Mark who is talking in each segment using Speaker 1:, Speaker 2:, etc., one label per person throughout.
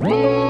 Speaker 1: Whoa!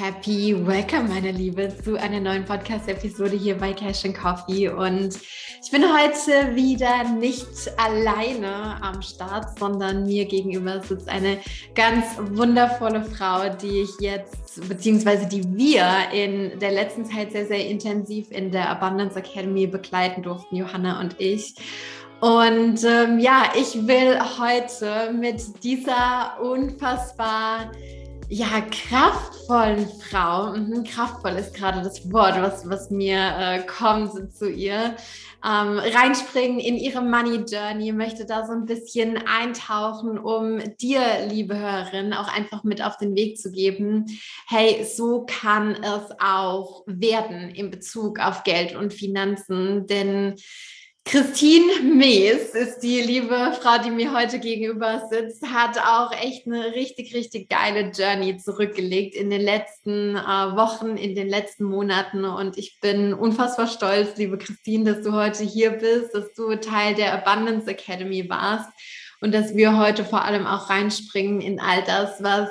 Speaker 1: Happy Welcome, meine Liebe, zu einer neuen Podcast-Episode hier bei Cash and Coffee. Und ich bin heute wieder nicht alleine am Start, sondern mir gegenüber sitzt eine ganz wundervolle Frau, die ich jetzt, beziehungsweise die wir in der letzten Zeit sehr, sehr intensiv in der Abundance Academy begleiten durften, Johanna und ich. Und ähm, ja, ich will heute mit dieser unfassbar ja, kraftvollen Frau, mhm, kraftvoll ist gerade das Wort, was, was mir äh, kommt zu ihr, ähm, reinspringen in ihre Money Journey, möchte da so ein bisschen eintauchen, um dir, liebe Hörerin, auch einfach mit auf den Weg zu geben, hey, so kann es auch werden in Bezug auf Geld und Finanzen, denn Christine Mees ist die liebe Frau, die mir heute gegenüber sitzt, hat auch echt eine richtig, richtig geile Journey zurückgelegt in den letzten äh, Wochen, in den letzten Monaten. Und ich bin unfassbar stolz, liebe Christine, dass du heute hier bist, dass du Teil der Abundance Academy warst und dass wir heute vor allem auch reinspringen in all das, was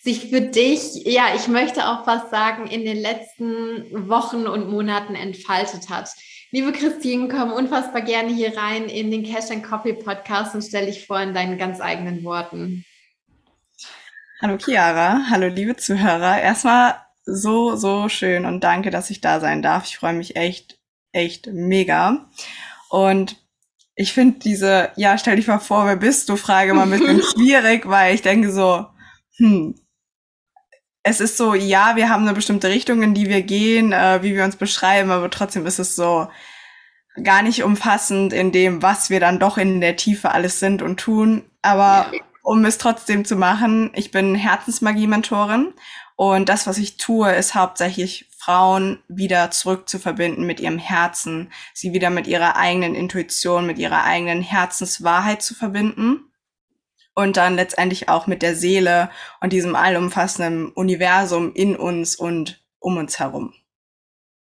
Speaker 1: sich für dich, ja, ich möchte auch was sagen, in den letzten Wochen und Monaten entfaltet hat. Liebe Christine, komm unfassbar gerne hier rein in den Cash and Coffee Podcast und stell dich vor in deinen ganz eigenen Worten.
Speaker 2: Hallo Chiara, hallo liebe Zuhörer. Erstmal so, so schön und danke, dass ich da sein darf. Ich freue mich echt, echt mega. Und ich finde diese, ja, stell dich mal vor, wer bist du, Frage mal ein bisschen schwierig, weil ich denke so, hm, es ist so, ja, wir haben eine bestimmte Richtung, in die wir gehen, äh, wie wir uns beschreiben, aber trotzdem ist es so gar nicht umfassend in dem, was wir dann doch in der Tiefe alles sind und tun. Aber ja. um es trotzdem zu machen, ich bin Herzensmagie-Mentorin und das, was ich tue, ist hauptsächlich Frauen wieder zurück zu verbinden mit ihrem Herzen, sie wieder mit ihrer eigenen Intuition, mit ihrer eigenen Herzenswahrheit zu verbinden und dann letztendlich auch mit der Seele und diesem allumfassenden Universum in uns und um uns herum.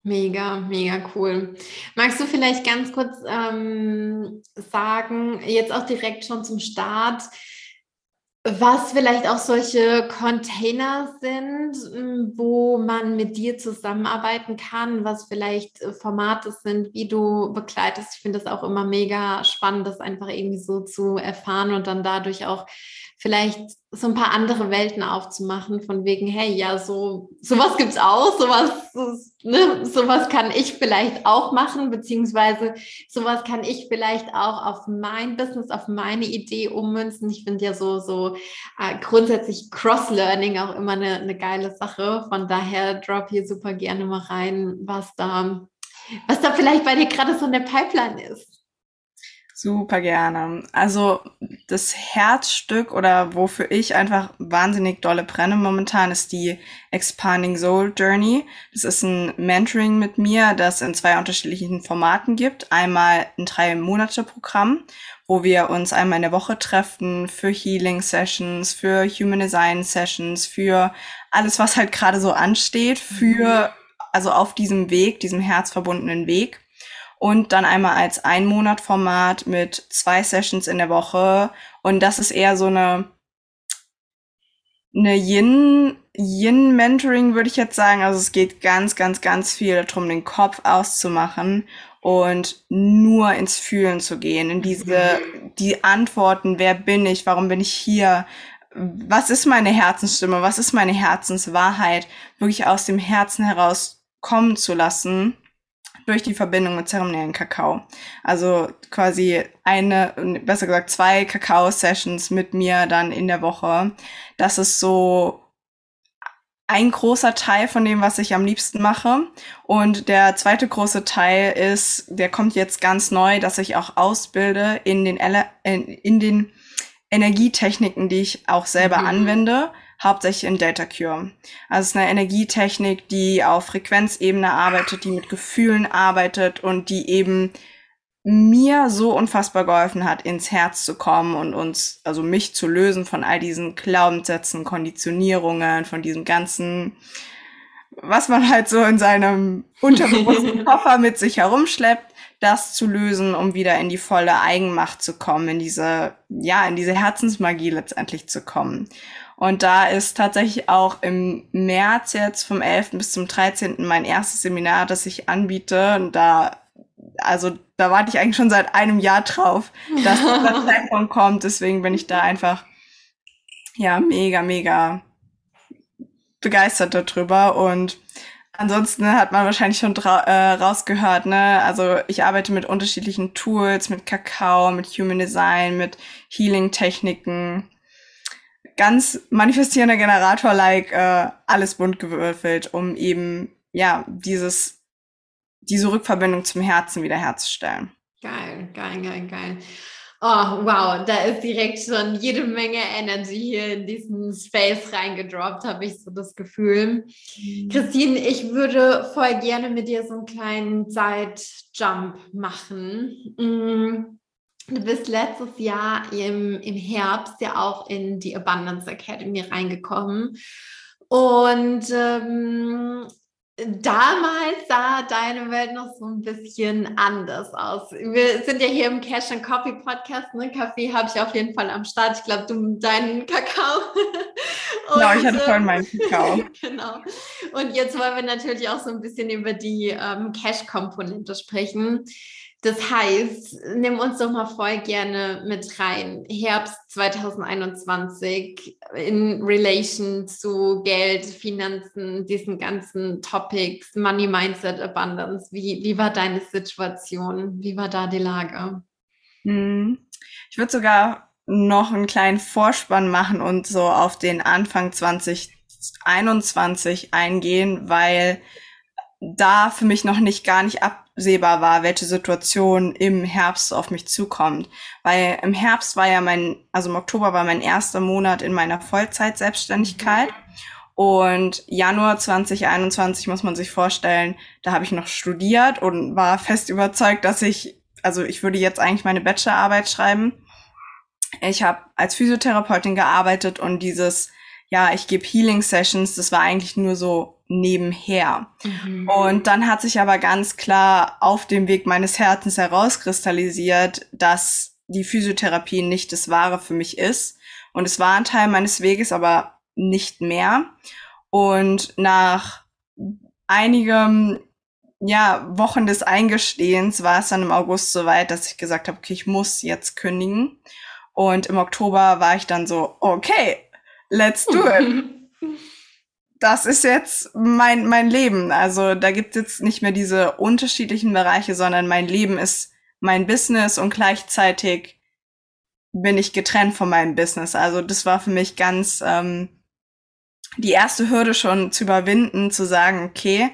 Speaker 1: Mega, mega cool. Magst du vielleicht ganz kurz ähm, sagen, jetzt auch direkt schon zum Start, was vielleicht auch solche Container sind, wo man mit dir zusammenarbeiten kann, was vielleicht äh, Formate sind, wie du begleitest. Ich finde das auch immer mega spannend, das einfach irgendwie so zu erfahren und dann dadurch auch vielleicht so ein paar andere Welten aufzumachen, von wegen, hey, ja, so sowas gibt's auch, sowas, ne, sowas kann ich vielleicht auch machen, beziehungsweise sowas kann ich vielleicht auch auf mein Business, auf meine Idee ummünzen. Ich finde ja so, so äh, grundsätzlich Cross-Learning auch immer eine, eine geile Sache. Von daher drop hier super gerne mal rein, was da, was da vielleicht bei dir gerade so in der Pipeline ist.
Speaker 2: Super gerne. Also das Herzstück oder wofür ich einfach wahnsinnig dolle brenne momentan ist die Expanding Soul Journey. Das ist ein Mentoring mit mir, das in zwei unterschiedlichen Formaten gibt. Einmal ein drei Monate Programm, wo wir uns einmal in der Woche treffen für Healing Sessions, für Human Design Sessions, für alles, was halt gerade so ansteht, für, also auf diesem Weg, diesem herzverbundenen Weg und dann einmal als Ein-Monat-Format mit zwei Sessions in der Woche. Und das ist eher so eine, eine Yin, Yin-Mentoring, würde ich jetzt sagen. Also es geht ganz, ganz, ganz viel darum, den Kopf auszumachen und nur ins Fühlen zu gehen, in diese, die Antworten, wer bin ich, warum bin ich hier, was ist meine Herzensstimme, was ist meine Herzenswahrheit, wirklich aus dem Herzen heraus kommen zu lassen durch die Verbindung mit zeremoniellen Kakao. Also quasi eine, besser gesagt zwei Kakao-Sessions mit mir dann in der Woche. Das ist so ein großer Teil von dem, was ich am liebsten mache. Und der zweite große Teil ist, der kommt jetzt ganz neu, dass ich auch ausbilde in den, in, in den Energietechniken, die ich auch selber mhm. anwende, hauptsächlich in Delta Cure. Also es ist eine Energietechnik, die auf Frequenzebene arbeitet, die mit Gefühlen arbeitet und die eben mir so unfassbar geholfen hat, ins Herz zu kommen und uns, also mich zu lösen von all diesen Glaubenssätzen, Konditionierungen, von diesem ganzen, was man halt so in seinem unterbewussten Koffer mit sich herumschleppt, das zu lösen, um wieder in die volle Eigenmacht zu kommen, in diese, ja, in diese Herzensmagie letztendlich zu kommen. Und da ist tatsächlich auch im März jetzt vom 11. bis zum 13. mein erstes Seminar, das ich anbiete. Und da also da warte ich eigentlich schon seit einem Jahr drauf, dass der Zeitpunkt kommt. Deswegen bin ich da einfach ja mega, mega begeistert darüber. Und ansonsten hat man wahrscheinlich schon äh, rausgehört, ne? Also ich arbeite mit unterschiedlichen Tools, mit Kakao, mit Human Design, mit Healing-Techniken. Ganz manifestierender Generator-like, äh, alles bunt gewürfelt, um eben ja dieses diese Rückverbindung zum Herzen wiederherzustellen.
Speaker 1: Geil, geil, geil, geil. Oh, wow, da ist direkt schon jede Menge Energy hier in diesen Space reingedroppt, habe ich so das Gefühl. Mhm. Christine, ich würde voll gerne mit dir so einen kleinen Zeitjump machen. Du bist letztes Jahr im, im Herbst ja auch in die Abundance Academy reingekommen. Und ähm, Damals sah deine Welt noch so ein bisschen anders aus. Wir sind ja hier im Cash and Coffee Podcast. Ne? Kaffee habe ich auf jeden Fall am Start. Ich glaube, du deinen Kakao.
Speaker 2: Und, genau, ich hatte vorhin meinen Kakao.
Speaker 1: genau. Und jetzt wollen wir natürlich auch so ein bisschen über die ähm, Cash-Komponente sprechen. Das heißt, nimm uns doch mal voll gerne mit rein. Herbst 2021 in Relation zu Geld, Finanzen, diesen ganzen Topics, Money Mindset, Abundance. Wie, wie war deine Situation? Wie war da die Lage?
Speaker 2: Hm. Ich würde sogar noch einen kleinen Vorspann machen und so auf den Anfang 2021 eingehen, weil da für mich noch nicht gar nicht absehbar war, welche Situation im Herbst auf mich zukommt. Weil im Herbst war ja mein, also im Oktober war mein erster Monat in meiner Vollzeit-Selbstständigkeit. Und Januar 2021 muss man sich vorstellen, da habe ich noch studiert und war fest überzeugt, dass ich, also ich würde jetzt eigentlich meine Bachelorarbeit schreiben. Ich habe als Physiotherapeutin gearbeitet und dieses, ja, ich gebe Healing Sessions, das war eigentlich nur so nebenher. Mhm. Und dann hat sich aber ganz klar auf dem Weg meines Herzens herauskristallisiert, dass die Physiotherapie nicht das Wahre für mich ist. Und es war ein Teil meines Weges, aber nicht mehr. Und nach einigem ja, Wochen des Eingestehens war es dann im August soweit, dass ich gesagt habe, okay, ich muss jetzt kündigen. Und im Oktober war ich dann so, okay, let's do it. das ist jetzt mein, mein Leben. Also da gibt es jetzt nicht mehr diese unterschiedlichen Bereiche, sondern mein Leben ist mein Business und gleichzeitig bin ich getrennt von meinem Business. Also das war für mich ganz ähm, die erste Hürde schon zu überwinden, zu sagen, okay,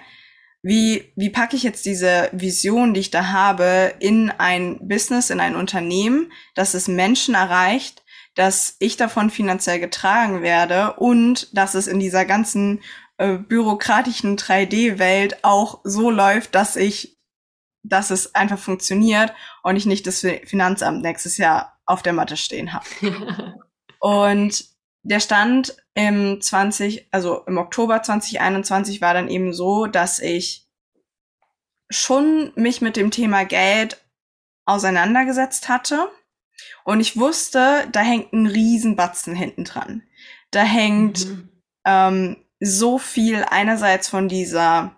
Speaker 2: wie, wie packe ich jetzt diese Vision, die ich da habe, in ein Business, in ein Unternehmen, dass es Menschen erreicht, dass ich davon finanziell getragen werde und dass es in dieser ganzen äh, bürokratischen 3D-Welt auch so läuft, dass ich, dass es einfach funktioniert und ich nicht das Finanzamt nächstes Jahr auf der Matte stehen habe. und der Stand im 20, also im Oktober 2021 war dann eben so, dass ich schon mich mit dem Thema Geld auseinandergesetzt hatte und ich wusste, da hängt ein Riesenbatzen hinten dran. Da hängt mhm. ähm, so viel einerseits von dieser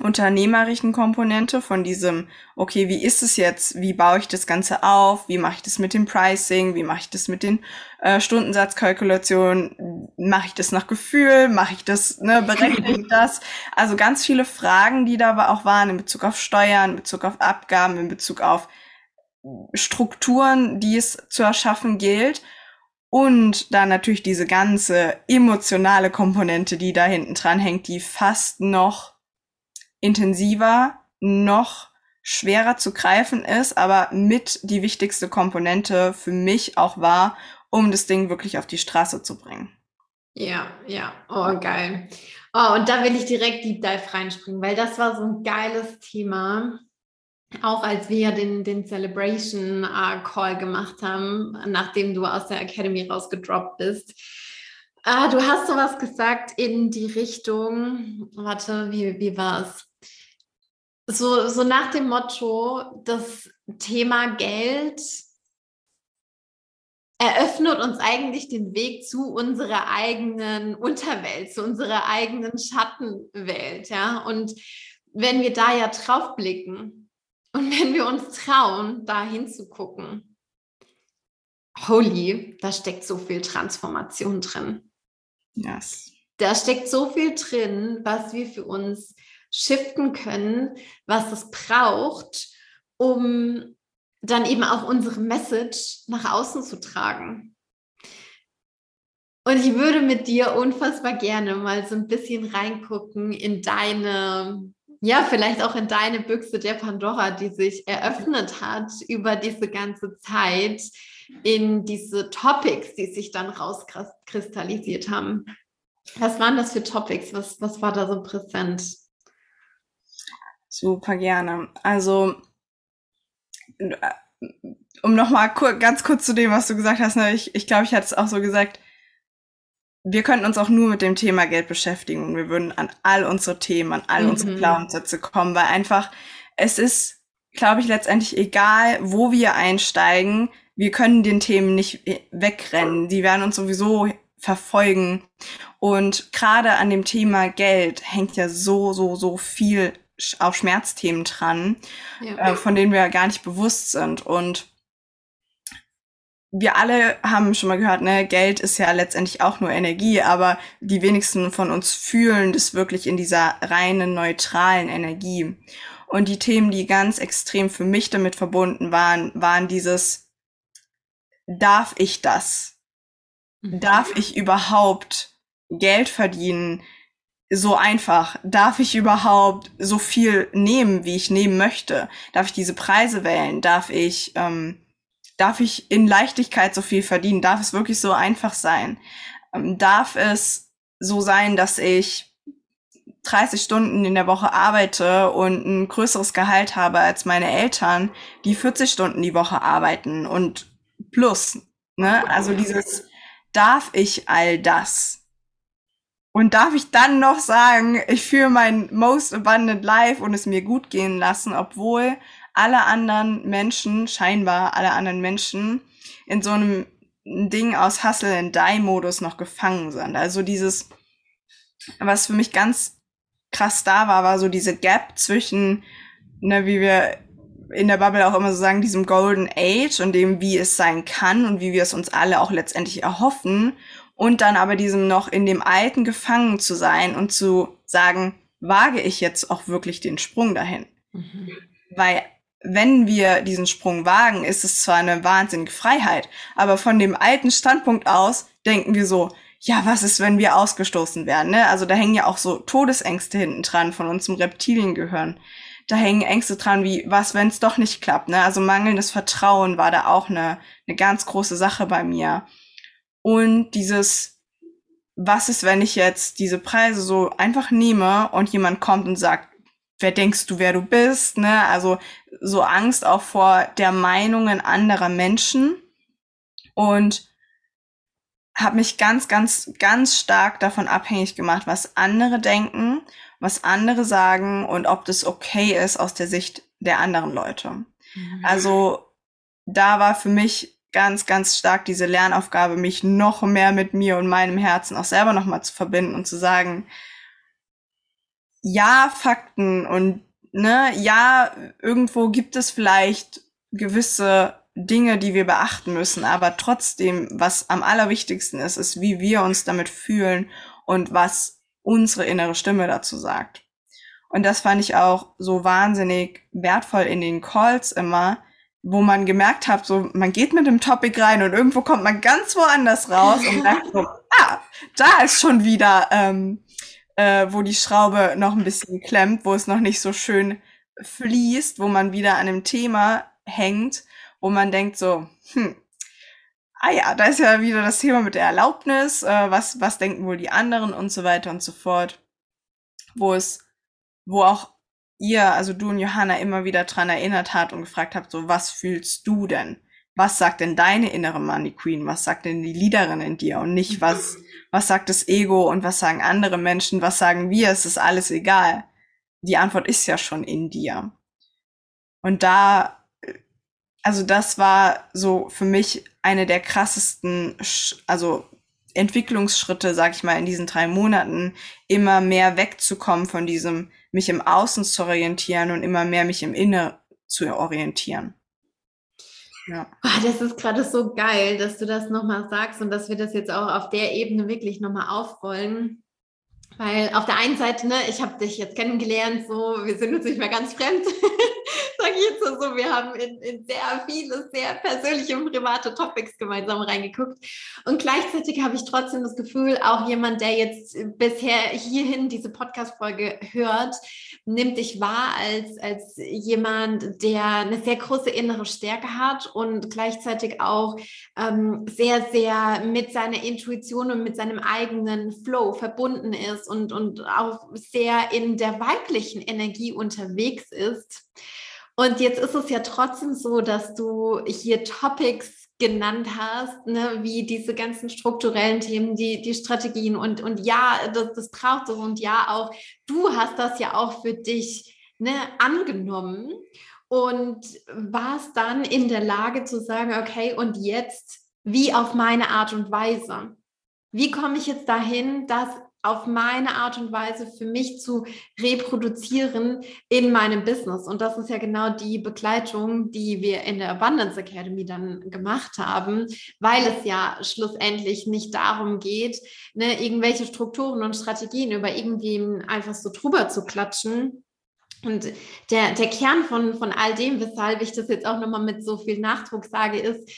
Speaker 2: unternehmerischen Komponente, von diesem, okay, wie ist es jetzt? Wie baue ich das Ganze auf? Wie mache ich das mit dem Pricing? Wie mache ich das mit den äh, Stundensatzkalkulationen? Mache ich das nach Gefühl? Mache ich das, ne, berechne ich das? Also ganz viele Fragen, die da aber auch waren in Bezug auf Steuern, in Bezug auf Abgaben, in Bezug auf Strukturen, die es zu erschaffen gilt. Und dann natürlich diese ganze emotionale Komponente, die da hinten dran hängt, die fast noch intensiver, noch schwerer zu greifen ist, aber mit die wichtigste Komponente für mich auch war, um das Ding wirklich auf die Straße zu bringen.
Speaker 1: Ja, ja, oh geil. Oh, und da will ich direkt Deep Dive reinspringen, weil das war so ein geiles Thema. Auch als wir den, den Celebration uh, Call gemacht haben, nachdem du aus der Academy rausgedroppt bist. Uh, du hast sowas gesagt in die Richtung, warte, wie, wie war es? So, so nach dem Motto, das Thema Geld eröffnet uns eigentlich den Weg zu unserer eigenen Unterwelt, zu unserer eigenen Schattenwelt, ja. Und wenn wir da ja drauf blicken und wenn wir uns trauen, da hinzugucken, holy, da steckt so viel Transformation drin.
Speaker 2: Yes.
Speaker 1: Da steckt so viel drin, was wir für uns shiften können, was es braucht, um dann eben auch unsere Message nach außen zu tragen. Und ich würde mit dir unfassbar gerne mal so ein bisschen reingucken in deine, ja, vielleicht auch in deine Büchse der Pandora, die sich eröffnet hat über diese ganze Zeit in diese Topics, die sich dann rauskristallisiert haben. Was waren das für Topics? Was, was war da so präsent?
Speaker 2: Super gerne. Also um nochmal kur ganz kurz zu dem, was du gesagt hast, ne, ich, ich glaube, ich hatte es auch so gesagt, wir könnten uns auch nur mit dem Thema Geld beschäftigen und wir würden an all unsere Themen, an all mhm. unsere Glaubenssätze kommen, weil einfach es ist, glaube ich, letztendlich egal, wo wir einsteigen, wir können den Themen nicht wegrennen. Die werden uns sowieso verfolgen. Und gerade an dem Thema Geld hängt ja so, so, so viel auch Schmerzthemen dran, ja. äh, von denen wir gar nicht bewusst sind. Und wir alle haben schon mal gehört, ne, Geld ist ja letztendlich auch nur Energie, aber die wenigsten von uns fühlen das wirklich in dieser reinen, neutralen Energie. Und die Themen, die ganz extrem für mich damit verbunden waren, waren dieses, darf ich das? Mhm. Darf ich überhaupt Geld verdienen? so einfach? Darf ich überhaupt so viel nehmen, wie ich nehmen möchte? Darf ich diese Preise wählen? Darf ich, ähm, darf ich in Leichtigkeit so viel verdienen? Darf es wirklich so einfach sein? Ähm, darf es so sein, dass ich 30 Stunden in der Woche arbeite und ein größeres Gehalt habe als meine Eltern, die 40 Stunden die Woche arbeiten und plus, ne? Also dieses, darf ich all das? Und darf ich dann noch sagen, ich führe mein most abundant life und es mir gut gehen lassen, obwohl alle anderen Menschen, scheinbar alle anderen Menschen, in so einem Ding aus Hustle and Die Modus noch gefangen sind. Also dieses, was für mich ganz krass da war, war so diese Gap zwischen, ne, wie wir in der Bubble auch immer so sagen, diesem Golden Age und dem, wie es sein kann und wie wir es uns alle auch letztendlich erhoffen und dann aber diesem noch in dem Alten gefangen zu sein und zu sagen, wage ich jetzt auch wirklich den Sprung dahin? Mhm. Weil wenn wir diesen Sprung wagen, ist es zwar eine wahnsinnige Freiheit, aber von dem alten Standpunkt aus denken wir so, ja, was ist, wenn wir ausgestoßen werden? Ne? Also da hängen ja auch so Todesängste hinten dran von uns im Reptiliengehirn. Da hängen Ängste dran, wie was, wenn es doch nicht klappt. Ne? Also mangelndes Vertrauen war da auch eine, eine ganz große Sache bei mir. Und dieses, was ist, wenn ich jetzt diese Preise so einfach nehme und jemand kommt und sagt, wer denkst du, wer du bist, ne? Also so Angst auch vor der Meinungen anderer Menschen und habe mich ganz, ganz, ganz stark davon abhängig gemacht, was andere denken, was andere sagen und ob das okay ist aus der Sicht der anderen Leute. Mhm. Also da war für mich ganz, ganz stark diese Lernaufgabe, mich noch mehr mit mir und meinem Herzen auch selber nochmal zu verbinden und zu sagen, ja, Fakten und ne, ja, irgendwo gibt es vielleicht gewisse Dinge, die wir beachten müssen, aber trotzdem, was am allerwichtigsten ist, ist, wie wir uns damit fühlen und was unsere innere Stimme dazu sagt. Und das fand ich auch so wahnsinnig wertvoll in den Calls immer, wo man gemerkt hat, so man geht mit dem Topic rein und irgendwo kommt man ganz woanders raus und merkt so, ah, da ist schon wieder, ähm, äh, wo die Schraube noch ein bisschen klemmt, wo es noch nicht so schön fließt, wo man wieder an einem Thema hängt, wo man denkt so, hm, ah ja, da ist ja wieder das Thema mit der Erlaubnis, äh, was, was denken wohl die anderen und so weiter und so fort. Wo es, wo auch ihr, also du und Johanna, immer wieder dran erinnert hat und gefragt habt, so, was fühlst du denn? Was sagt denn deine innere Money Queen? Was sagt denn die Leaderin in dir? Und nicht, was, was sagt das Ego und was sagen andere Menschen? Was sagen wir? Es ist alles egal. Die Antwort ist ja schon in dir. Und da also das war so für mich eine der krassesten, also Entwicklungsschritte, sag ich mal, in diesen drei Monaten, immer mehr wegzukommen von diesem, mich im Außen zu orientieren und immer mehr mich im Inne zu orientieren.
Speaker 1: Ja. Oh, das ist gerade so geil, dass du das nochmal sagst und dass wir das jetzt auch auf der Ebene wirklich nochmal aufrollen. Weil auf der einen Seite, ne, ich habe dich jetzt kennengelernt, so, wir sind uns nicht mehr ganz fremd. sage ich jetzt so, wir haben in, in, sehr viele, sehr persönliche und private Topics gemeinsam reingeguckt. Und gleichzeitig habe ich trotzdem das Gefühl, auch jemand, der jetzt bisher hierhin diese Podcast-Folge hört, nimmt dich wahr als, als jemand, der eine sehr große innere Stärke hat und gleichzeitig auch ähm, sehr, sehr mit seiner Intuition und mit seinem eigenen Flow verbunden ist und, und auch sehr in der weiblichen Energie unterwegs ist. Und jetzt ist es ja trotzdem so, dass du hier Topics genannt hast, ne, wie diese ganzen strukturellen Themen, die, die Strategien und, und ja, das, das braucht es und ja auch, du hast das ja auch für dich ne, angenommen und warst dann in der Lage zu sagen, okay, und jetzt wie auf meine Art und Weise. Wie komme ich jetzt dahin, dass auf meine Art und Weise für mich zu reproduzieren in meinem Business. Und das ist ja genau die Begleitung, die wir in der Abundance Academy dann gemacht haben, weil es ja schlussendlich nicht darum geht, ne, irgendwelche Strukturen und Strategien über irgendwie einfach so drüber zu klatschen, und der, der Kern von, von all dem, weshalb ich das jetzt auch nochmal mit so viel Nachdruck sage, ist,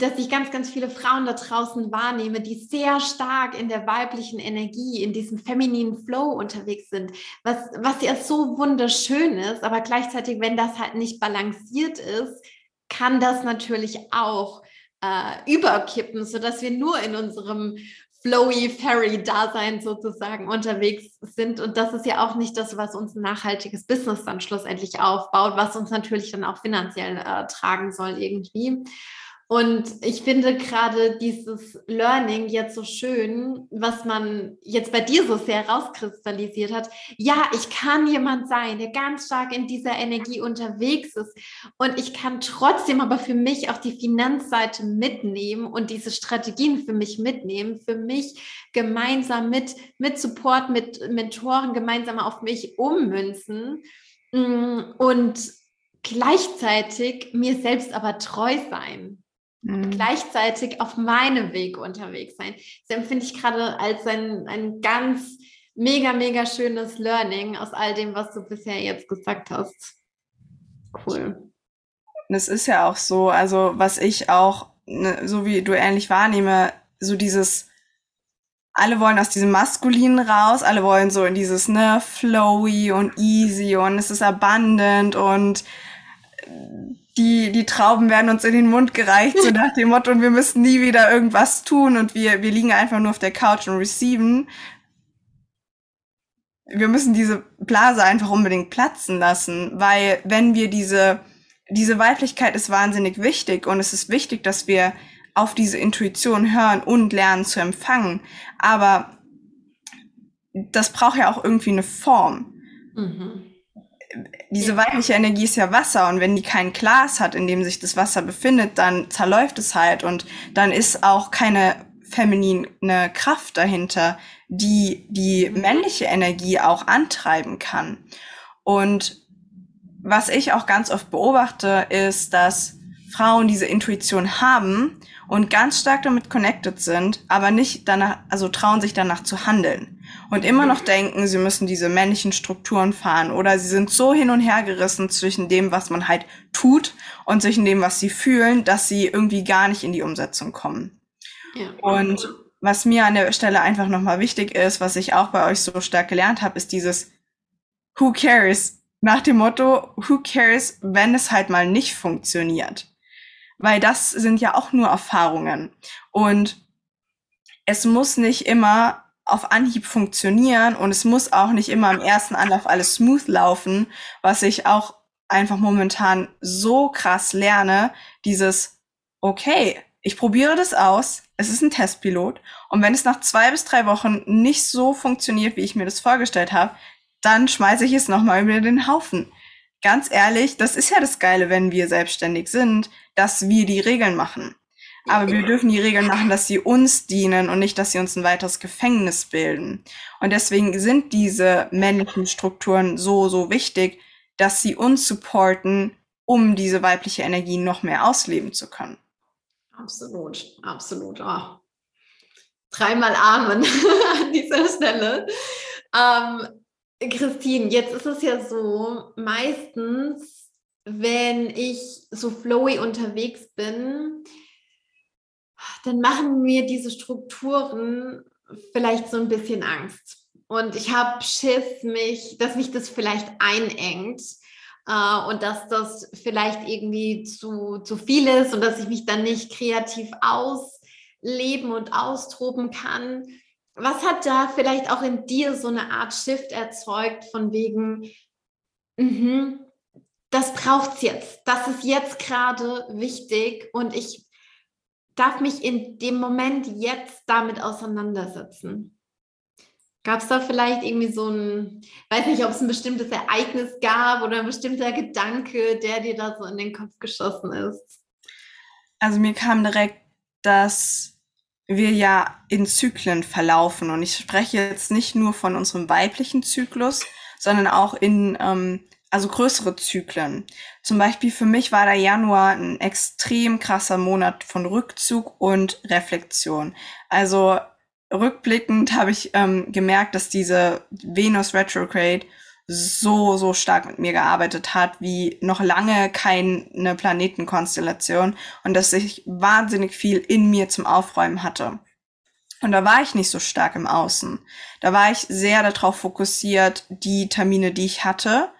Speaker 1: dass ich ganz, ganz viele Frauen da draußen wahrnehme, die sehr stark in der weiblichen Energie, in diesem femininen Flow unterwegs sind, was, was ja so wunderschön ist, aber gleichzeitig, wenn das halt nicht balanciert ist, kann das natürlich auch äh, überkippen, sodass wir nur in unserem flowy Fairy-Dasein sozusagen unterwegs sind. Und das ist ja auch nicht das, was uns ein nachhaltiges Business dann schlussendlich aufbaut, was uns natürlich dann auch finanziell äh, tragen soll irgendwie. Und ich finde gerade dieses Learning jetzt so schön, was man jetzt bei dir so sehr rauskristallisiert hat. Ja, ich kann jemand sein, der ganz stark in dieser Energie unterwegs ist. Und ich kann trotzdem aber für mich auch die Finanzseite mitnehmen und diese Strategien für mich mitnehmen, für mich gemeinsam mit, mit Support, mit Mentoren gemeinsam auf mich ummünzen mm, und gleichzeitig mir selbst aber treu sein mhm. gleichzeitig auf meinem Weg unterwegs sein. Das empfinde ich gerade als ein, ein ganz mega, mega schönes Learning aus all dem, was du bisher jetzt gesagt hast. Cool.
Speaker 2: Das ist ja auch so, also was ich auch, ne, so wie du ähnlich wahrnehme, so dieses, alle wollen aus diesem Maskulinen raus, alle wollen so in dieses, ne, flowy und easy und es ist abundant und die, die Trauben werden uns in den Mund gereicht, so nach dem Motto, und wir müssen nie wieder irgendwas tun und wir, wir liegen einfach nur auf der Couch und receiven. Wir müssen diese Blase einfach unbedingt platzen lassen, weil wenn wir diese, diese Weiblichkeit ist wahnsinnig wichtig und es ist wichtig, dass wir auf diese Intuition hören und lernen zu empfangen. Aber das braucht ja auch irgendwie eine Form. Mhm diese weibliche Energie ist ja Wasser und wenn die kein Glas hat, in dem sich das Wasser befindet, dann zerläuft es halt und dann ist auch keine feminine Kraft dahinter, die die männliche Energie auch antreiben kann. Und was ich auch ganz oft beobachte, ist, dass Frauen diese Intuition haben und ganz stark damit connected sind, aber nicht danach, also trauen sich danach zu handeln und immer noch denken, sie müssen diese männlichen Strukturen fahren oder sie sind so hin und her gerissen zwischen dem, was man halt tut und zwischen dem, was sie fühlen, dass sie irgendwie gar nicht in die Umsetzung kommen. Ja. Und was mir an der Stelle einfach nochmal wichtig ist, was ich auch bei euch so stark gelernt habe, ist dieses Who cares? Nach dem Motto, who cares, wenn es halt mal nicht funktioniert? Weil das sind ja auch nur Erfahrungen. Und es muss nicht immer auf Anhieb funktionieren und es muss auch nicht immer im ersten Anlauf alles smooth laufen, was ich auch einfach momentan so krass lerne, dieses, okay, ich probiere das aus, es ist ein Testpilot und wenn es nach zwei bis drei Wochen nicht so funktioniert, wie ich mir das vorgestellt habe, dann schmeiße ich es nochmal über den Haufen. Ganz ehrlich, das ist ja das Geile, wenn wir selbstständig sind, dass wir die Regeln machen. Aber wir dürfen die Regeln machen, dass sie uns dienen und nicht, dass sie uns ein weiteres Gefängnis bilden. Und deswegen sind diese männlichen Strukturen so, so wichtig, dass sie uns supporten, um diese weibliche Energie noch mehr ausleben zu können.
Speaker 1: Absolut, absolut. Oh. Dreimal Amen an dieser Stelle. Ähm, Christine, jetzt ist es ja so, meistens, wenn ich so flowy unterwegs bin, dann machen mir diese Strukturen vielleicht so ein bisschen Angst. Und ich habe Schiss, mich, dass mich das vielleicht einengt äh, und dass das vielleicht irgendwie zu, zu viel ist und dass ich mich dann nicht kreativ ausleben und austoben kann. Was hat da vielleicht auch in dir so eine Art Shift erzeugt von wegen, mh, das braucht es jetzt, das ist jetzt gerade wichtig und ich darf mich in dem Moment jetzt damit auseinandersetzen? Gab es da vielleicht irgendwie so ein, weiß nicht, ob es ein bestimmtes Ereignis gab oder ein bestimmter Gedanke, der dir da so in den Kopf geschossen ist?
Speaker 2: Also mir kam direkt, dass wir ja in Zyklen verlaufen und ich spreche jetzt nicht nur von unserem weiblichen Zyklus, sondern auch in ähm, also größere Zyklen. Zum Beispiel für mich war der Januar ein extrem krasser Monat von Rückzug und Reflexion. Also rückblickend habe ich ähm, gemerkt, dass diese Venus Retrograde so, so stark mit mir gearbeitet hat, wie noch lange keine Planetenkonstellation und dass ich wahnsinnig viel in mir zum Aufräumen hatte. Und da war ich nicht so stark im Außen. Da war ich sehr darauf fokussiert, die Termine, die ich hatte,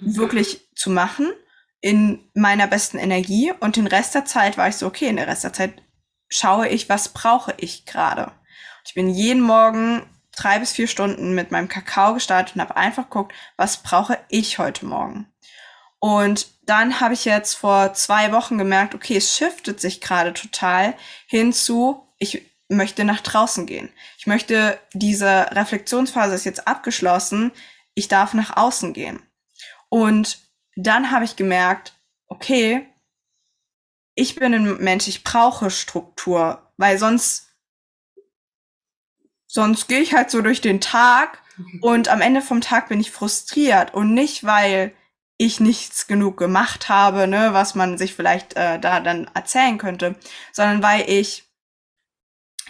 Speaker 2: mhm. wirklich zu machen in meiner besten Energie. Und den Rest der Zeit war ich so, okay, in der Rest der Zeit schaue ich, was brauche ich gerade. Ich bin jeden Morgen drei bis vier Stunden mit meinem Kakao gestartet und habe einfach geguckt, was brauche ich heute Morgen. Und dann habe ich jetzt vor zwei Wochen gemerkt, okay, es shiftet sich gerade total hinzu, ich möchte nach draußen gehen. Ich möchte, diese Reflexionsphase ist jetzt abgeschlossen, ich darf nach außen gehen. Und dann habe ich gemerkt, okay, ich bin ein Mensch, ich brauche Struktur, weil sonst Sonst gehe ich halt so durch den Tag und am Ende vom Tag bin ich frustriert und nicht, weil ich nichts genug gemacht habe, ne, was man sich vielleicht äh, da dann erzählen könnte, sondern weil ich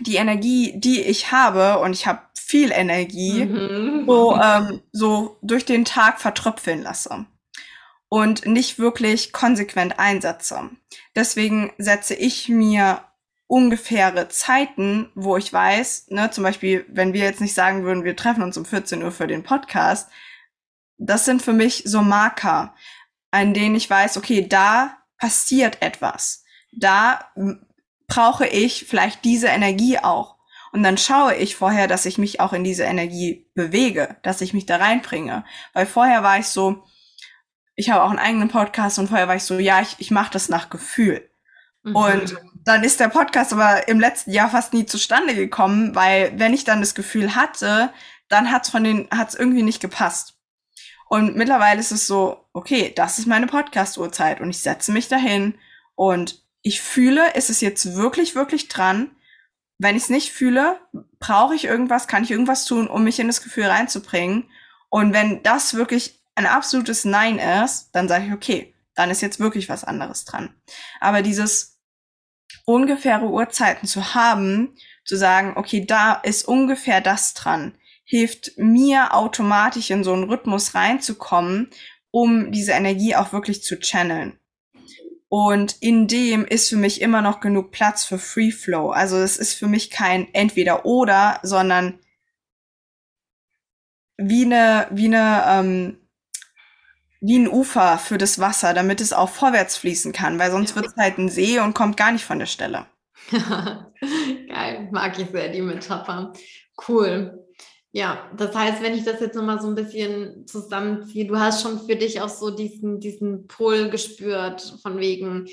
Speaker 2: die Energie, die ich habe, und ich habe viel Energie, mhm. so, ähm, so durch den Tag vertröpfeln lasse und nicht wirklich konsequent einsetze. Deswegen setze ich mir ungefähre Zeiten, wo ich weiß, ne, zum Beispiel, wenn wir jetzt nicht sagen würden, wir treffen uns um 14 Uhr für den Podcast, das sind für mich so Marker, an denen ich weiß, okay, da passiert etwas. Da brauche ich vielleicht diese Energie auch. Und dann schaue ich vorher, dass ich mich auch in diese Energie bewege, dass ich mich da reinbringe. Weil vorher war ich so, ich habe auch einen eigenen Podcast und vorher war ich so, ja, ich, ich mache das nach Gefühl. Mhm. Und dann ist der Podcast aber im letzten Jahr fast nie zustande gekommen, weil wenn ich dann das Gefühl hatte, dann hat's von den hat's irgendwie nicht gepasst. Und mittlerweile ist es so, okay, das ist meine Podcast-Uhrzeit und ich setze mich dahin und ich fühle, ist es jetzt wirklich, wirklich dran? Wenn ich es nicht fühle, brauche ich irgendwas, kann ich irgendwas tun, um mich in das Gefühl reinzubringen. Und wenn das wirklich ein absolutes Nein ist, dann sage ich, okay, dann ist jetzt wirklich was anderes dran. Aber dieses ungefähre Uhrzeiten zu haben, zu sagen, okay, da ist ungefähr das dran, hilft mir automatisch in so einen Rhythmus reinzukommen, um diese Energie auch wirklich zu channeln. Und in dem ist für mich immer noch genug Platz für Free Flow. Also es ist für mich kein entweder oder, sondern wie eine, wie eine, ähm, wie ein Ufer für das Wasser, damit es auch vorwärts fließen kann, weil sonst wird es halt ein See und kommt gar nicht von der Stelle.
Speaker 1: Geil, mag ich sehr die Metapher. Cool. Ja, das heißt, wenn ich das jetzt nochmal so ein bisschen zusammenziehe, du hast schon für dich auch so diesen, diesen Pull gespürt von wegen,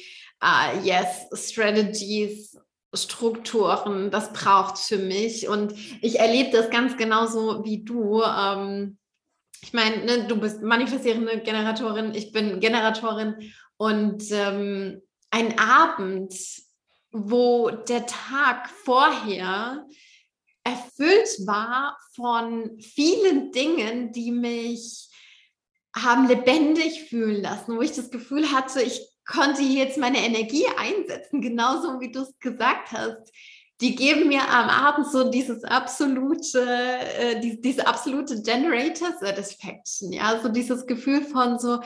Speaker 1: uh, yes, Strategies, Strukturen, das braucht für mich. Und ich erlebe das ganz genauso wie du. Ähm, ich meine, ne, du bist manifestierende Generatorin, ich bin Generatorin und ähm, ein Abend, wo der Tag vorher erfüllt war von vielen Dingen, die mich haben lebendig fühlen lassen, wo ich das Gefühl hatte, ich konnte jetzt meine Energie einsetzen, genauso wie du es gesagt hast. Die geben mir am Abend so dieses absolute, äh, die, diese absolute Generator Satisfaction, ja, so dieses Gefühl von so,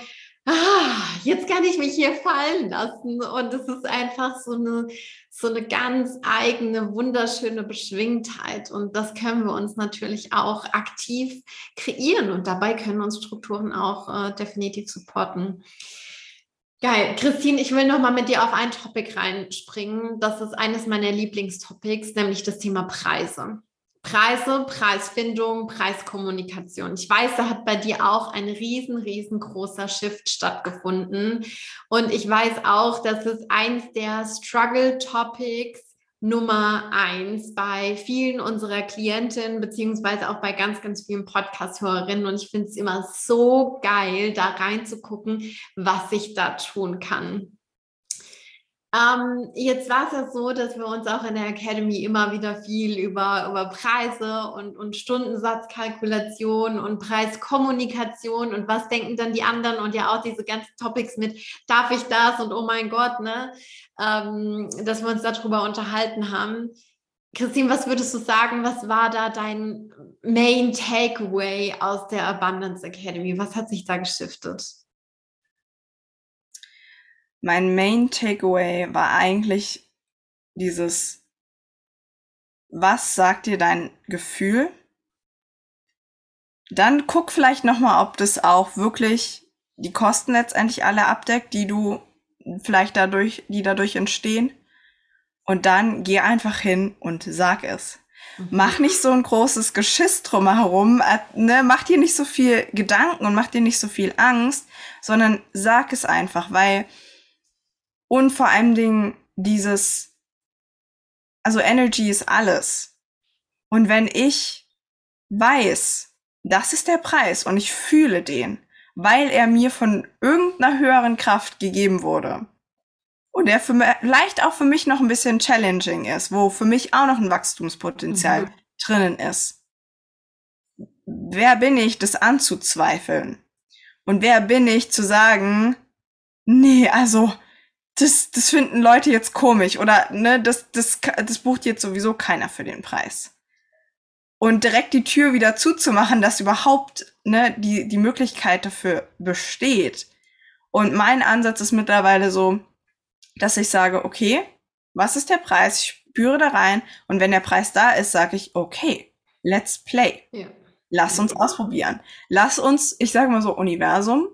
Speaker 1: ah, jetzt kann ich mich hier fallen lassen. Und es ist einfach so eine, so eine ganz eigene, wunderschöne Beschwingtheit. Und das können wir uns natürlich auch aktiv kreieren. Und dabei können uns Strukturen auch äh, definitiv supporten. Geil. Christine, ich will nochmal mit dir auf ein Topic reinspringen. Das ist eines meiner Lieblingstopics, nämlich das Thema Preise. Preise, Preisfindung, Preiskommunikation. Ich weiß, da hat bei dir auch ein riesen, riesengroßer Shift stattgefunden. Und ich weiß auch, dass es eins der Struggle Topics Nummer eins bei vielen unserer Klientinnen, beziehungsweise auch bei ganz, ganz vielen Podcast-Hörerinnen. Und ich finde es immer so geil, da reinzugucken, was ich da tun kann. Ähm, jetzt war es ja so, dass wir uns auch in der Academy immer wieder viel über, über Preise und, und Stundensatzkalkulation und Preiskommunikation und was denken dann die anderen und ja auch diese ganzen Topics mit, darf ich das und oh mein Gott, ne? Ähm, dass wir uns darüber unterhalten haben. Christine, was würdest du sagen, was war da dein Main Takeaway aus der Abundance Academy? Was hat sich da geschiftet?
Speaker 2: Mein Main Takeaway war eigentlich dieses, was sagt dir dein Gefühl? Dann guck vielleicht nochmal, ob das auch wirklich die Kosten letztendlich alle abdeckt, die du vielleicht dadurch, die dadurch entstehen. Und dann geh einfach hin und sag es. Mhm. Mach nicht so ein großes Geschiss drumherum, äh, ne? mach dir nicht so viel Gedanken und mach dir nicht so viel Angst, sondern sag es einfach, weil und vor allen Dingen dieses, also Energy ist alles. Und wenn ich weiß, das ist der Preis und ich fühle den, weil er mir von irgendeiner höheren Kraft gegeben wurde und er für, vielleicht auch für mich noch ein bisschen challenging ist, wo für mich auch noch ein Wachstumspotenzial mhm. drinnen ist. Wer bin ich, das anzuzweifeln? Und wer bin ich zu sagen, nee, also das, das finden Leute jetzt komisch oder ne, das, das, das bucht jetzt sowieso keiner für den Preis. Und direkt die Tür wieder zuzumachen, dass überhaupt ne, die, die Möglichkeit dafür besteht. Und mein Ansatz ist mittlerweile so, dass ich sage, okay, was ist der Preis? Ich spüre da rein und wenn der Preis da ist, sage ich, okay, let's play. Ja. Lass uns ausprobieren. Lass uns, ich sage mal so, Universum,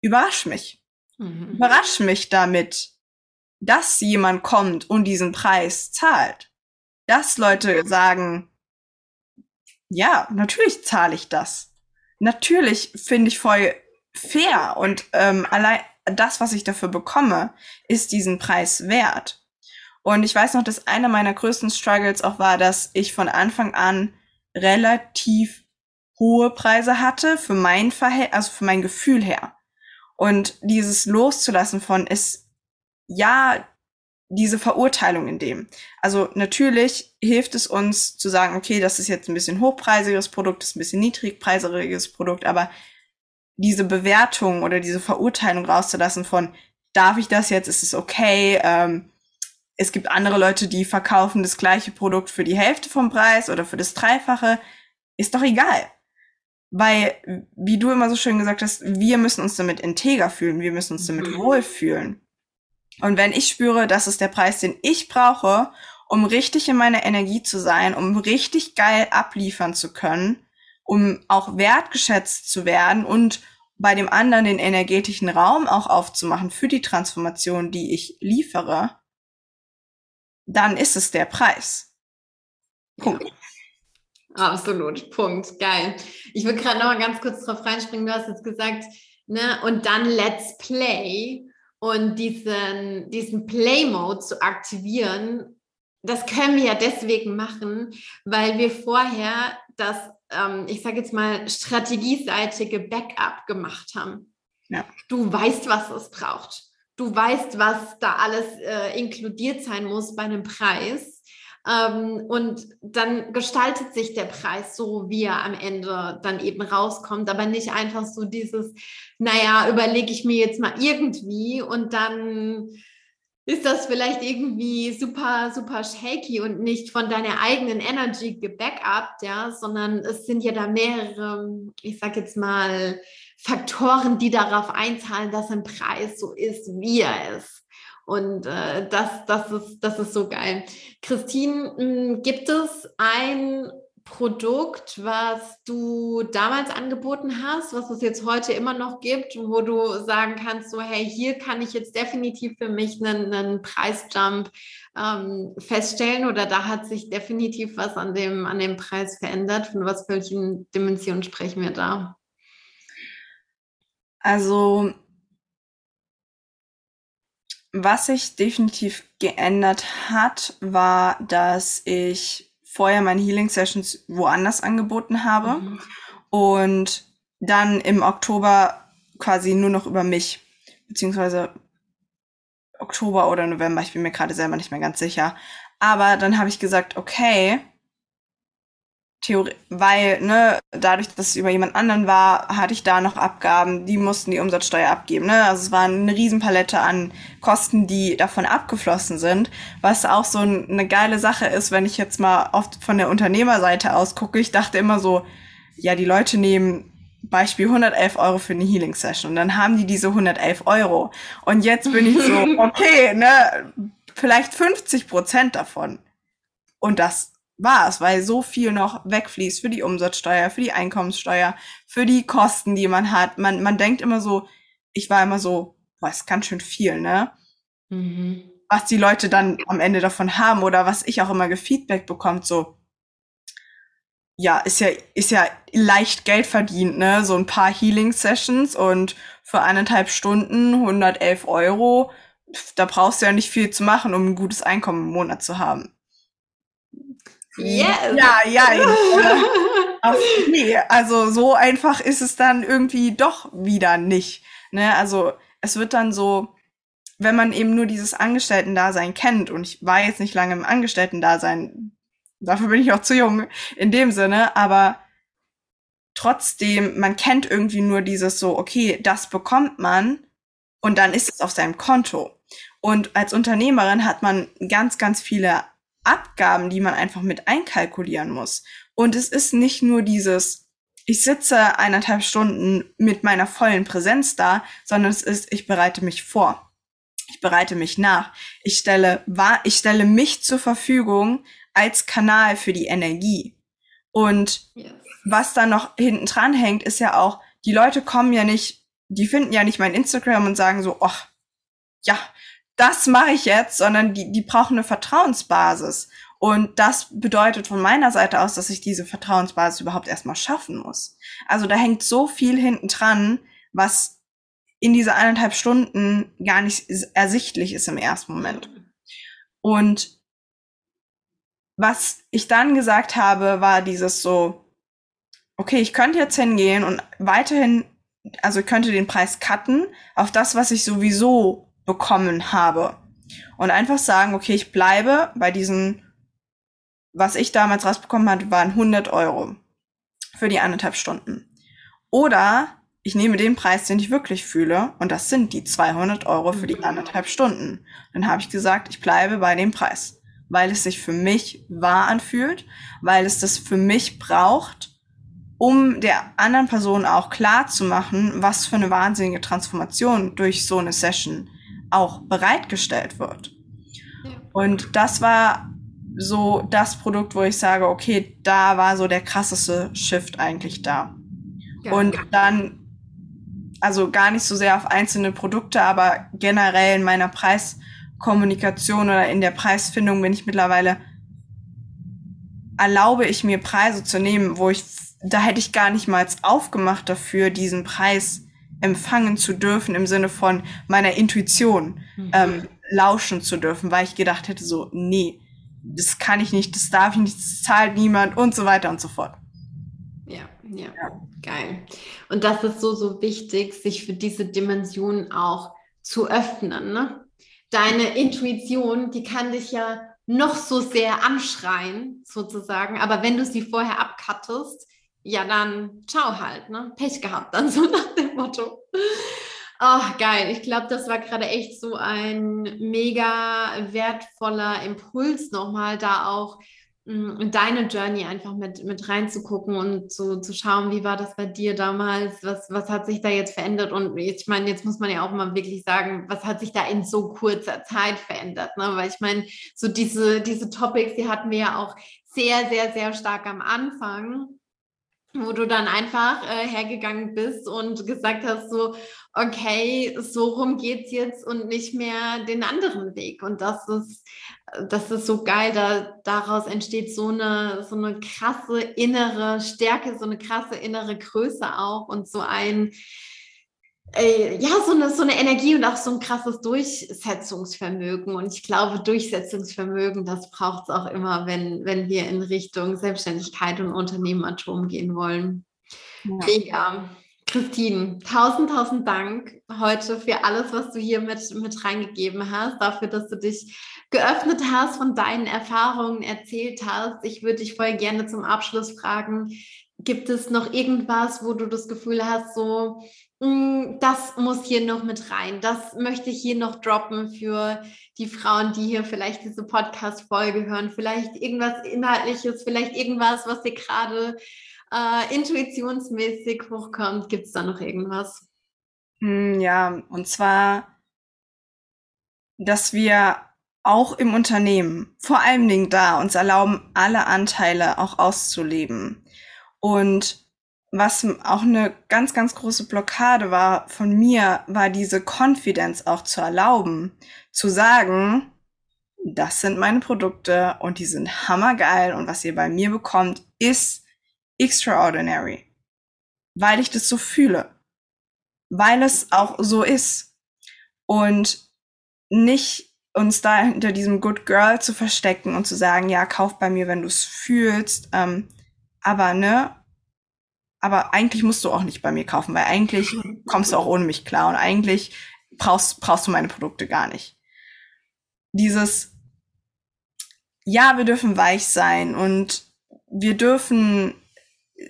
Speaker 2: überrasch mich. Mhm. Überrasch mich damit, dass jemand kommt und diesen Preis zahlt. Dass Leute sagen, ja, natürlich zahle ich das. Natürlich finde ich voll fair und ähm, allein das, was ich dafür bekomme, ist diesen Preis wert. Und ich weiß noch, dass einer meiner größten Struggles auch war, dass ich von Anfang an relativ hohe Preise hatte für mein Verhältnis, also für mein Gefühl her. Und dieses loszulassen von ist ja diese Verurteilung in dem. Also natürlich hilft es uns zu sagen, okay, das ist jetzt ein bisschen hochpreisiges Produkt, das ist ein bisschen niedrigpreisiges Produkt, aber diese Bewertung oder diese Verurteilung rauszulassen von, darf ich das jetzt, ist es okay, ähm, es gibt andere Leute, die verkaufen das gleiche Produkt für die Hälfte vom Preis oder für das Dreifache, ist doch egal. Weil, wie du immer so schön gesagt hast, wir müssen uns damit integer fühlen, wir müssen uns damit mhm. wohlfühlen. Und wenn ich spüre, das ist der Preis, den ich brauche, um richtig in meiner Energie zu sein, um richtig geil abliefern zu können, um auch wertgeschätzt zu werden und bei dem anderen den energetischen Raum auch aufzumachen für die Transformation, die ich liefere, dann ist es der Preis.
Speaker 1: Punkt. Ja. Absolut, Punkt, geil. Ich würde gerade noch mal ganz kurz drauf reinspringen. Du hast jetzt gesagt, ne, und dann Let's Play und diesen, diesen Play-Mode zu aktivieren, das können wir ja deswegen machen, weil wir vorher das, ähm, ich sage jetzt mal, strategieseitige Backup gemacht haben. Ja. Du weißt, was es braucht. Du weißt, was da alles äh, inkludiert sein muss bei einem Preis. Ähm, und dann gestaltet sich der Preis so, wie er am Ende dann eben rauskommt, aber nicht einfach so dieses, naja, überlege ich mir jetzt mal irgendwie und dann ist das vielleicht irgendwie super, super shaky und nicht von deiner eigenen Energy gebackupt, ja, sondern es sind ja da mehrere, ich sag jetzt mal, Faktoren, die darauf einzahlen, dass ein Preis so ist, wie er ist. Und äh, das, das, ist, das ist so geil. Christine, hm, gibt es ein Produkt, was du damals angeboten hast, was es jetzt heute immer noch gibt, wo du sagen kannst, so hey, hier kann ich jetzt definitiv für mich einen, einen Preisjump ähm, feststellen oder da hat sich definitiv was an dem, an dem Preis verändert. Von was welchen Dimensionen sprechen wir da?
Speaker 2: Also was sich definitiv geändert hat, war, dass ich vorher meine Healing Sessions woanders angeboten habe mhm. und dann im Oktober quasi nur noch über mich, beziehungsweise Oktober oder November, ich bin mir gerade selber nicht mehr ganz sicher. Aber dann habe ich gesagt, okay, Theorie, weil, ne, dadurch, dass es über jemand anderen war, hatte ich da noch Abgaben, die mussten die Umsatzsteuer abgeben, ne? Also es war eine Riesenpalette an Kosten, die davon abgeflossen sind, was auch so eine geile Sache ist, wenn ich jetzt mal oft von der Unternehmerseite aus gucke. Ich dachte immer so, ja, die Leute nehmen Beispiel 111 Euro für eine Healing Session und dann haben die diese 111 Euro. Und jetzt bin ich so, okay, ne, vielleicht 50 Prozent davon. Und das war es, weil so viel noch wegfließt für die Umsatzsteuer, für die Einkommenssteuer, für die Kosten, die man hat. Man, man denkt immer so, ich war immer so, boah, ist ganz schön viel, ne? Mhm. Was die Leute dann am Ende davon haben oder was ich auch immer gefeedback bekommt, so, ja, ist ja, ist ja leicht Geld verdient, ne? So ein paar Healing-Sessions und für eineinhalb Stunden 111 Euro, da brauchst du ja nicht viel zu machen, um ein gutes Einkommen im Monat zu haben.
Speaker 1: Yes.
Speaker 2: Ja, ja. nee, also so einfach ist es dann irgendwie doch wieder nicht. Ne? Also es wird dann so, wenn man eben nur dieses Angestellten-Dasein kennt, und ich war jetzt nicht lange im Angestellten-Dasein, dafür bin ich auch zu jung in dem Sinne, aber trotzdem, man kennt irgendwie nur dieses so, okay, das bekommt man und dann ist es auf seinem Konto. Und als Unternehmerin hat man ganz, ganz viele Abgaben, die man einfach mit einkalkulieren muss. Und es ist nicht nur dieses, ich sitze eineinhalb Stunden mit meiner vollen Präsenz da, sondern es ist, ich bereite mich vor. Ich bereite mich nach. Ich stelle, ich stelle mich zur Verfügung als Kanal für die Energie. Und yes. was da noch hinten dran hängt, ist ja auch, die Leute kommen ja nicht, die finden ja nicht mein Instagram und sagen so, ach, ja, das mache ich jetzt, sondern die, die brauchen eine Vertrauensbasis. Und das bedeutet von meiner Seite aus, dass ich diese Vertrauensbasis überhaupt erstmal schaffen muss. Also da hängt so viel hinten dran, was in diese eineinhalb Stunden gar nicht ersichtlich ist im ersten Moment. Und was ich dann gesagt habe, war dieses so, okay, ich könnte jetzt hingehen und weiterhin, also ich könnte den Preis cutten auf das, was ich sowieso bekommen habe. Und einfach sagen, okay, ich bleibe bei diesen, was ich damals rausbekommen hatte, waren 100 Euro für die anderthalb Stunden. Oder ich nehme den Preis, den ich wirklich fühle, und das sind die 200 Euro für die anderthalb Stunden. Dann habe ich gesagt, ich bleibe bei dem Preis, weil es sich für mich wahr anfühlt, weil es das für mich braucht, um der anderen Person auch klar zu machen, was für eine wahnsinnige Transformation durch so eine Session auch bereitgestellt wird. Und das war so das Produkt, wo ich sage, okay, da war so der krasseste Shift eigentlich da. Ja. Und dann also gar nicht so sehr auf einzelne Produkte, aber generell in meiner Preiskommunikation oder in der Preisfindung bin ich mittlerweile, erlaube ich mir Preise zu nehmen, wo ich, da hätte ich gar nicht mal aufgemacht dafür, diesen Preis empfangen zu dürfen im Sinne von meiner Intuition mhm. ähm, lauschen zu dürfen, weil ich gedacht hätte so, nee, das kann ich nicht, das darf ich nicht, das zahlt niemand und so weiter und so fort.
Speaker 1: Ja, ja, ja. geil. Und das ist so, so wichtig, sich für diese Dimension auch zu öffnen. Ne? Deine Intuition, die kann dich ja noch so sehr anschreien, sozusagen, aber wenn du sie vorher abkattest, ja, dann ciao halt, ne? Pech gehabt, dann so nach dem Motto. Ach, geil. Ich glaube, das war gerade echt so ein mega wertvoller Impuls nochmal, da auch mm, in deine Journey einfach mit, mit reinzugucken und zu, zu schauen, wie war das bei dir damals, was, was hat sich da jetzt verändert und ich meine, jetzt muss man ja auch mal wirklich sagen, was hat sich da in so kurzer Zeit verändert, ne? weil ich meine, so diese, diese Topics, die hatten wir ja auch sehr, sehr, sehr stark am Anfang wo du dann einfach äh, hergegangen bist und gesagt hast, so, okay, so rum geht's jetzt und nicht mehr den anderen Weg. Und das ist, das ist so geil, da, daraus entsteht so eine, so eine krasse innere Stärke, so eine krasse innere Größe auch und so ein, äh, ja, so eine, so eine Energie und auch so ein krasses Durchsetzungsvermögen. Und ich glaube, Durchsetzungsvermögen, das braucht es auch immer, wenn, wenn wir in Richtung Selbstständigkeit und Unternehmertum gehen wollen. Ja. Mega. Christine, tausend, tausend Dank heute für alles, was du hier mit, mit reingegeben hast, dafür, dass du dich geöffnet hast, von deinen Erfahrungen erzählt hast. Ich würde dich voll gerne zum Abschluss fragen, gibt es noch irgendwas, wo du das Gefühl hast, so, das muss hier noch mit rein. Das möchte ich hier noch droppen für die Frauen, die hier vielleicht diese Podcast-Folge hören. Vielleicht irgendwas Inhaltliches, vielleicht irgendwas, was dir gerade äh, intuitionsmäßig hochkommt. Gibt es da noch irgendwas?
Speaker 2: Mm, ja, und zwar, dass wir auch im Unternehmen, vor allen Dingen da, uns erlauben, alle Anteile auch auszuleben. Und was auch eine ganz, ganz große Blockade war von mir, war diese Confidence auch zu erlauben, zu sagen, das sind meine Produkte und die sind hammergeil und was ihr bei mir bekommt, ist extraordinary. Weil ich das so fühle. Weil es auch so ist. Und nicht uns da hinter diesem Good Girl zu verstecken und zu sagen, ja, kauf bei mir, wenn du es fühlst. Ähm, aber ne, aber eigentlich musst du auch nicht bei mir kaufen, weil eigentlich kommst du auch ohne mich klar und eigentlich brauchst, brauchst du meine Produkte gar nicht. Dieses, ja, wir dürfen weich sein und wir dürfen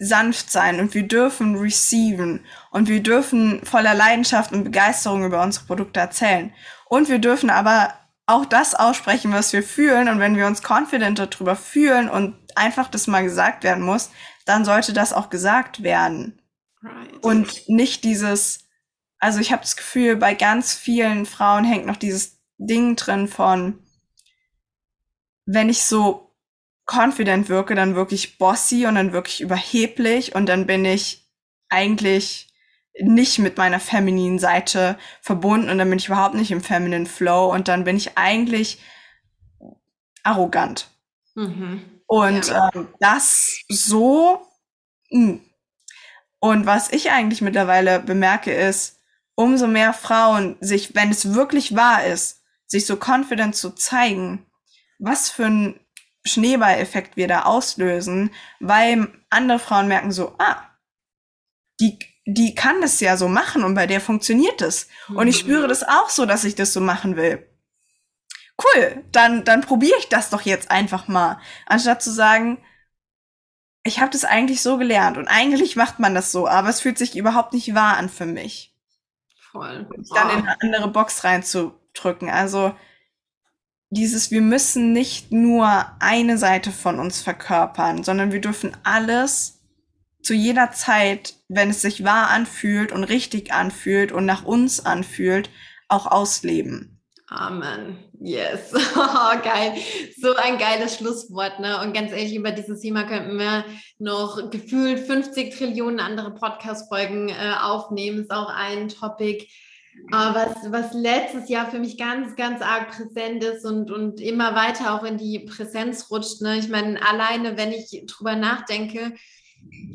Speaker 2: sanft sein und wir dürfen receiven und wir dürfen voller Leidenschaft und Begeisterung über unsere Produkte erzählen. Und wir dürfen aber auch das aussprechen, was wir fühlen. Und wenn wir uns confident darüber fühlen und einfach das mal gesagt werden muss, dann sollte das auch gesagt werden. Right. Und nicht dieses, also ich habe das Gefühl, bei ganz vielen Frauen hängt noch dieses Ding drin von, wenn ich so confident wirke, dann wirklich bossy und dann wirklich überheblich und dann bin ich eigentlich nicht mit meiner femininen Seite verbunden und dann bin ich überhaupt nicht im feminine Flow und dann bin ich eigentlich arrogant. Mhm. Und ja. ähm, das so. Mh. Hm. Und was ich eigentlich mittlerweile bemerke, ist, umso mehr Frauen sich, wenn es wirklich wahr ist, sich so confident zu zeigen, was für ein Schneeballeffekt wir da auslösen, weil andere Frauen merken so, ah, die, die kann das ja so machen und bei der funktioniert es. Mhm. Und ich spüre das auch so, dass ich das so machen will cool, dann, dann probiere ich das doch jetzt einfach mal. Anstatt zu sagen, ich habe das eigentlich so gelernt und eigentlich macht man das so, aber es fühlt sich überhaupt nicht wahr an für mich. Voll. Und dann in eine andere Box reinzudrücken. Also dieses, wir müssen nicht nur eine Seite von uns verkörpern, sondern wir dürfen alles zu jeder Zeit, wenn es sich wahr anfühlt und richtig anfühlt und nach uns anfühlt, auch ausleben.
Speaker 1: Amen. Yes. Oh, geil. So ein geiles Schlusswort. Ne? Und ganz ehrlich, über dieses Thema könnten wir noch gefühlt 50 Trillionen andere Podcast-Folgen äh, aufnehmen. Ist auch ein Topic, äh, was, was letztes Jahr für mich ganz, ganz arg präsent ist und, und immer weiter auch in die Präsenz rutscht. Ne? Ich meine, alleine, wenn ich drüber nachdenke,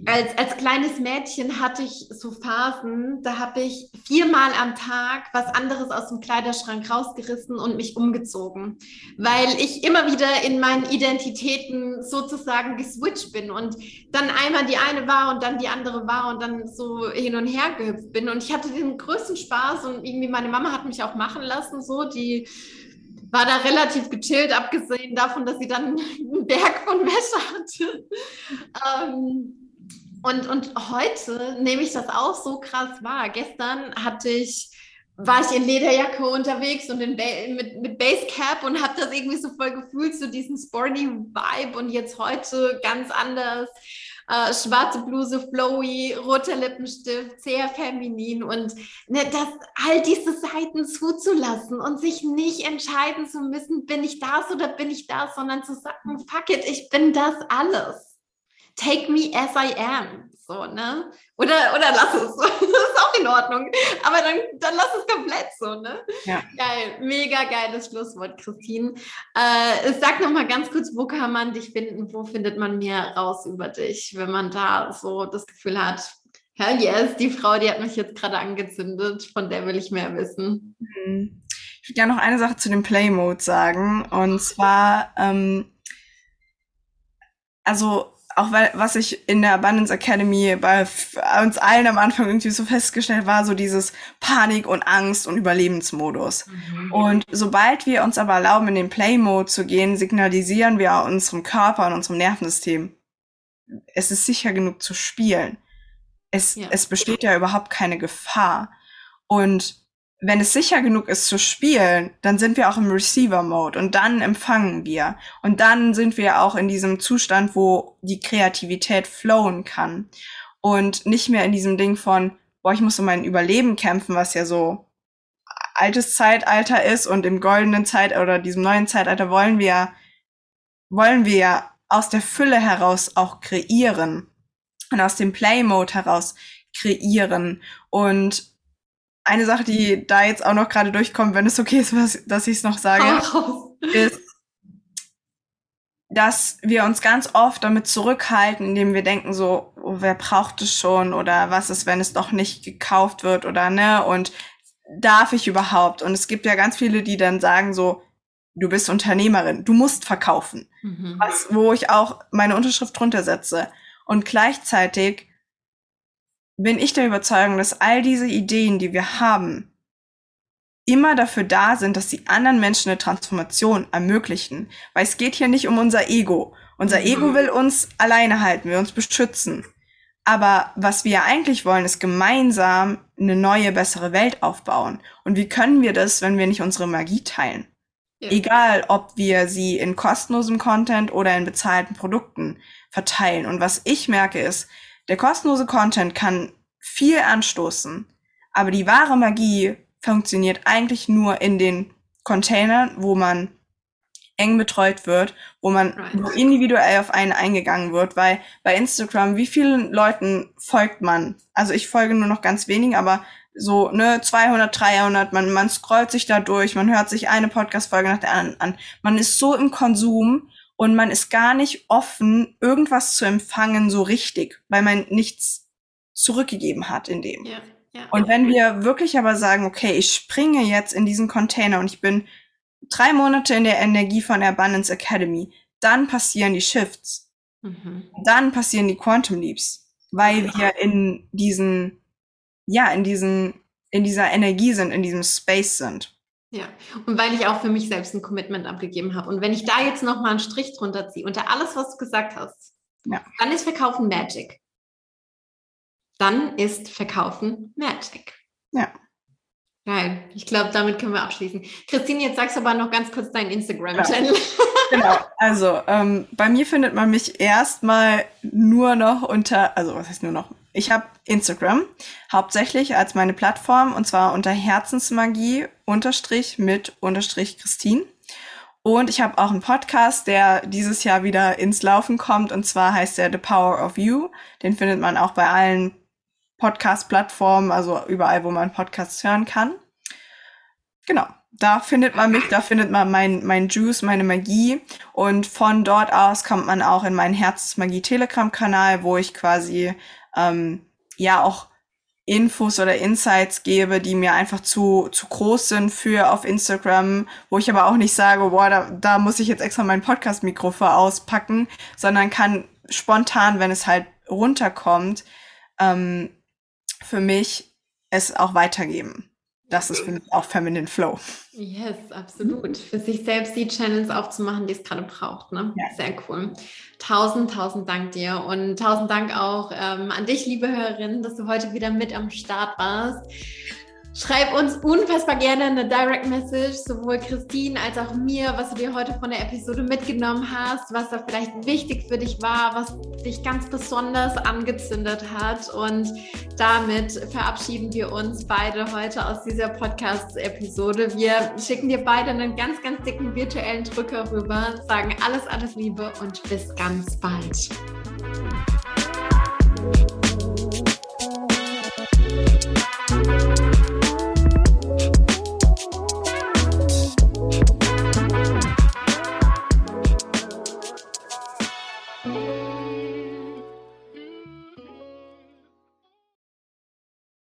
Speaker 1: als, als kleines Mädchen hatte ich so Phasen, da habe ich viermal am Tag was anderes aus dem Kleiderschrank rausgerissen und mich umgezogen, weil ich immer wieder in meinen Identitäten sozusagen geswitcht bin und dann einmal die eine war und dann die andere war und dann so hin und her gehüpft bin. Und ich hatte den größten Spaß und irgendwie meine Mama hat mich auch machen lassen, so die war da relativ gechillt, abgesehen davon, dass sie dann einen Berg von Wäsche hatte. Ähm, und, und heute nehme ich das auch so krass wahr. Gestern hatte ich, war ich in Lederjacke unterwegs und in mit, mit Basecap und habe das irgendwie so voll gefühlt, so diesen sporty Vibe und jetzt heute ganz anders. Äh, schwarze Bluse, flowy, roter Lippenstift, sehr feminin und ne, das, all diese Seiten zuzulassen und sich nicht entscheiden zu müssen, bin ich das oder bin ich das, sondern zu sagen, fuck it, ich bin das alles take me as I am. So, ne? Oder, oder lass es. das ist auch in Ordnung. Aber dann, dann lass es komplett so, ne? Ja. Geil. Mega geiles Schlusswort, Christine. Äh, sag noch mal ganz kurz, wo kann man dich finden? Wo findet man mehr raus über dich, wenn man da so das Gefühl hat, hell yes, die Frau, die hat mich jetzt gerade angezündet, von der will ich mehr wissen.
Speaker 2: Mhm. Ich würde gerne noch eine Sache zu dem Play-Mode sagen. Und zwar, ähm, also auch weil, was ich in der Abundance Academy bei uns allen am Anfang irgendwie so festgestellt war, so dieses Panik und Angst und Überlebensmodus. Mhm. Und sobald wir uns aber erlauben, in den Play-Mode zu gehen, signalisieren wir unserem Körper und unserem Nervensystem, es ist sicher genug zu spielen. Es, ja. es besteht ja überhaupt keine Gefahr. Und wenn es sicher genug ist zu spielen, dann sind wir auch im Receiver-Mode und dann empfangen wir. Und dann sind wir auch in diesem Zustand, wo die Kreativität flowen kann. Und nicht mehr in diesem Ding von, boah, ich muss um mein Überleben kämpfen, was ja so altes Zeitalter ist und im goldenen Zeit oder diesem neuen Zeitalter wollen wir, wollen wir aus der Fülle heraus auch kreieren und aus dem Play-Mode heraus kreieren und eine Sache, die da jetzt auch noch gerade durchkommt, wenn es okay ist, was, dass ich es noch sage, ist, dass wir uns ganz oft damit zurückhalten, indem wir denken so, oh, wer braucht es schon oder was ist, wenn es doch nicht gekauft wird oder ne und darf ich überhaupt? Und es gibt ja ganz viele, die dann sagen so, du bist Unternehmerin, du musst verkaufen, mhm. was, wo ich auch meine Unterschrift drunter setze. Und gleichzeitig bin ich der Überzeugung, dass all diese Ideen, die wir haben, immer dafür da sind, dass die anderen Menschen eine Transformation ermöglichen. Weil es geht hier nicht um unser Ego. Unser Ego mhm. will uns alleine halten, will uns beschützen. Aber was wir eigentlich wollen, ist gemeinsam eine neue, bessere Welt aufbauen. Und wie können wir das, wenn wir nicht unsere Magie teilen? Ja. Egal, ob wir sie in kostenlosem Content oder in bezahlten Produkten verteilen. Und was ich merke ist, der kostenlose Content kann viel anstoßen, aber die wahre Magie funktioniert eigentlich nur in den Containern, wo man eng betreut wird, wo man wo individuell auf einen eingegangen wird, weil bei Instagram, wie vielen Leuten folgt man? Also ich folge nur noch ganz wenigen, aber so, ne, 200, 300, man, man scrollt sich da durch, man hört sich eine Podcast-Folge nach der anderen an. Man ist so im Konsum und man ist gar nicht offen, irgendwas zu empfangen so richtig, weil man nichts zurückgegeben hat in dem. Ja, ja. Und wenn wir wirklich aber sagen, okay, ich springe jetzt in diesen Container und ich bin drei Monate in der Energie von der Abundance Academy, dann passieren die Shifts. Mhm. Dann passieren die Quantum Leaps, weil wir in diesen, ja, in diesen, in dieser Energie sind, in diesem Space sind.
Speaker 1: Ja, und weil ich auch für mich selbst ein Commitment abgegeben habe. Und wenn ich da jetzt nochmal einen Strich drunter ziehe, unter alles, was du gesagt hast, ja. dann ist Verkaufen Magic. Dann ist Verkaufen Magic.
Speaker 2: Ja.
Speaker 1: Geil. Ich glaube, damit können wir abschließen. Christine, jetzt sagst du aber noch ganz kurz deinen Instagram-Channel. Ja.
Speaker 2: Genau. Also, ähm, bei mir findet man mich erstmal nur noch unter, also was heißt nur noch? Ich habe Instagram hauptsächlich als meine Plattform und zwar unter Herzensmagie unterstrich mit unterstrich Christine. Und ich habe auch einen Podcast, der dieses Jahr wieder ins Laufen kommt und zwar heißt der The Power of You. Den findet man auch bei allen Podcast-Plattformen, also überall, wo man Podcasts hören kann. Genau, da findet man mich, da findet man mein, mein Juice, meine Magie. Und von dort aus kommt man auch in meinen Herzensmagie Telegram-Kanal, wo ich quasi ähm, ja auch Infos oder Insights gebe, die mir einfach zu, zu groß sind für auf Instagram, wo ich aber auch nicht sage, boah, da, da muss ich jetzt extra mein Podcast-Mikro für auspacken, sondern kann spontan, wenn es halt runterkommt, ähm, für mich es auch weitergeben. Das ist für mich auch Feminine Flow.
Speaker 1: Yes, absolut. Für sich selbst die Channels aufzumachen, die es gerade braucht. Ne? Ja. Sehr cool. Tausend, tausend Dank dir und tausend Dank auch ähm, an dich, liebe Hörerin, dass du heute wieder mit am Start warst. Schreib uns unfassbar gerne eine Direct Message, sowohl Christine als auch mir, was du dir heute von der Episode mitgenommen hast, was da vielleicht wichtig für dich war, was dich ganz besonders angezündet hat. Und damit verabschieden wir uns beide heute aus dieser Podcast-Episode. Wir schicken dir beide einen ganz, ganz dicken virtuellen Drücker rüber, sagen alles, alles Liebe und bis ganz bald.